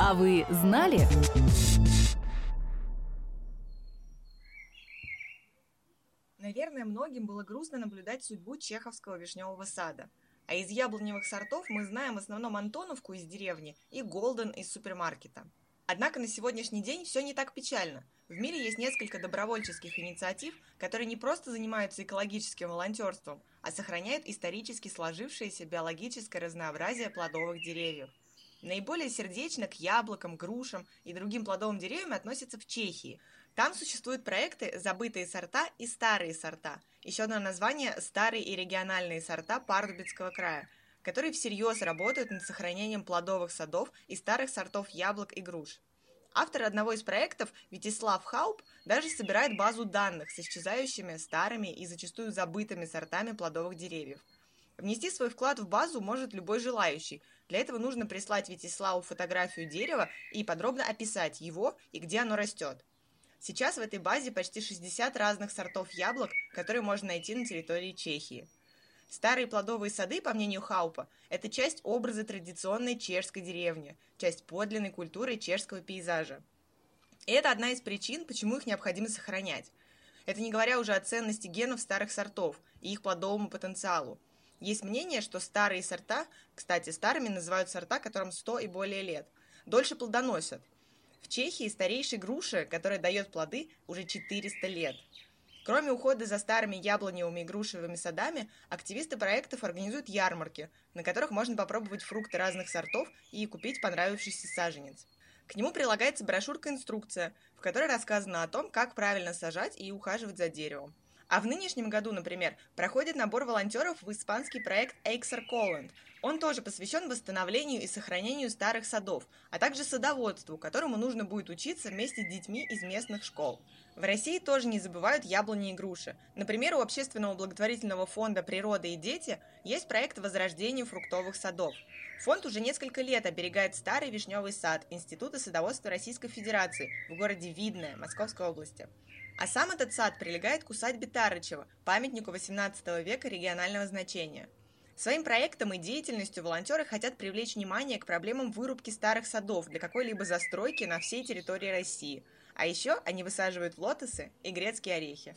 А вы знали? Наверное, многим было грустно наблюдать судьбу чеховского вишневого сада. А из яблоневых сортов мы знаем в основном Антоновку из деревни и Голден из супермаркета. Однако на сегодняшний день все не так печально. В мире есть несколько добровольческих инициатив, которые не просто занимаются экологическим волонтерством, а сохраняют исторически сложившееся биологическое разнообразие плодовых деревьев. Наиболее сердечно к яблокам, грушам и другим плодовым деревьям относятся в Чехии. Там существуют проекты «Забытые сорта» и «Старые сорта». Еще одно название – «Старые и региональные сорта Пардубицкого края», которые всерьез работают над сохранением плодовых садов и старых сортов яблок и груш. Автор одного из проектов, Витислав Хауп, даже собирает базу данных с исчезающими, старыми и зачастую забытыми сортами плодовых деревьев. Внести свой вклад в базу может любой желающий. Для этого нужно прислать Витиславу фотографию дерева и подробно описать его и где оно растет. Сейчас в этой базе почти 60 разных сортов яблок, которые можно найти на территории Чехии. Старые плодовые сады, по мнению Хаупа, это часть образа традиционной чешской деревни, часть подлинной культуры чешского пейзажа. И это одна из причин, почему их необходимо сохранять. Это не говоря уже о ценности генов старых сортов и их плодовому потенциалу. Есть мнение, что старые сорта, кстати, старыми называют сорта, которым 100 и более лет, дольше плодоносят – в Чехии старейшей груши, которая дает плоды, уже 400 лет. Кроме ухода за старыми яблоневыми и грушевыми садами, активисты проектов организуют ярмарки, на которых можно попробовать фрукты разных сортов и купить понравившийся саженец. К нему прилагается брошюрка-инструкция, в которой рассказано о том, как правильно сажать и ухаживать за деревом. А в нынешнем году, например, проходит набор волонтеров в испанский проект Эйксер Колленд. Он тоже посвящен восстановлению и сохранению старых садов, а также садоводству, которому нужно будет учиться вместе с детьми из местных школ. В России тоже не забывают яблони и груши. Например, у общественного благотворительного фонда «Природа и дети» есть проект возрождения фруктовых садов. Фонд уже несколько лет оберегает старый вишневый сад Института садоводства Российской Федерации в городе Видное, Московской области. А сам этот сад прилегает к усадьбе Тарычева, памятнику XVIII века регионального значения. Своим проектом и деятельностью волонтеры хотят привлечь внимание к проблемам вырубки старых садов для какой-либо застройки на всей территории России. А еще они высаживают лотосы и грецкие орехи.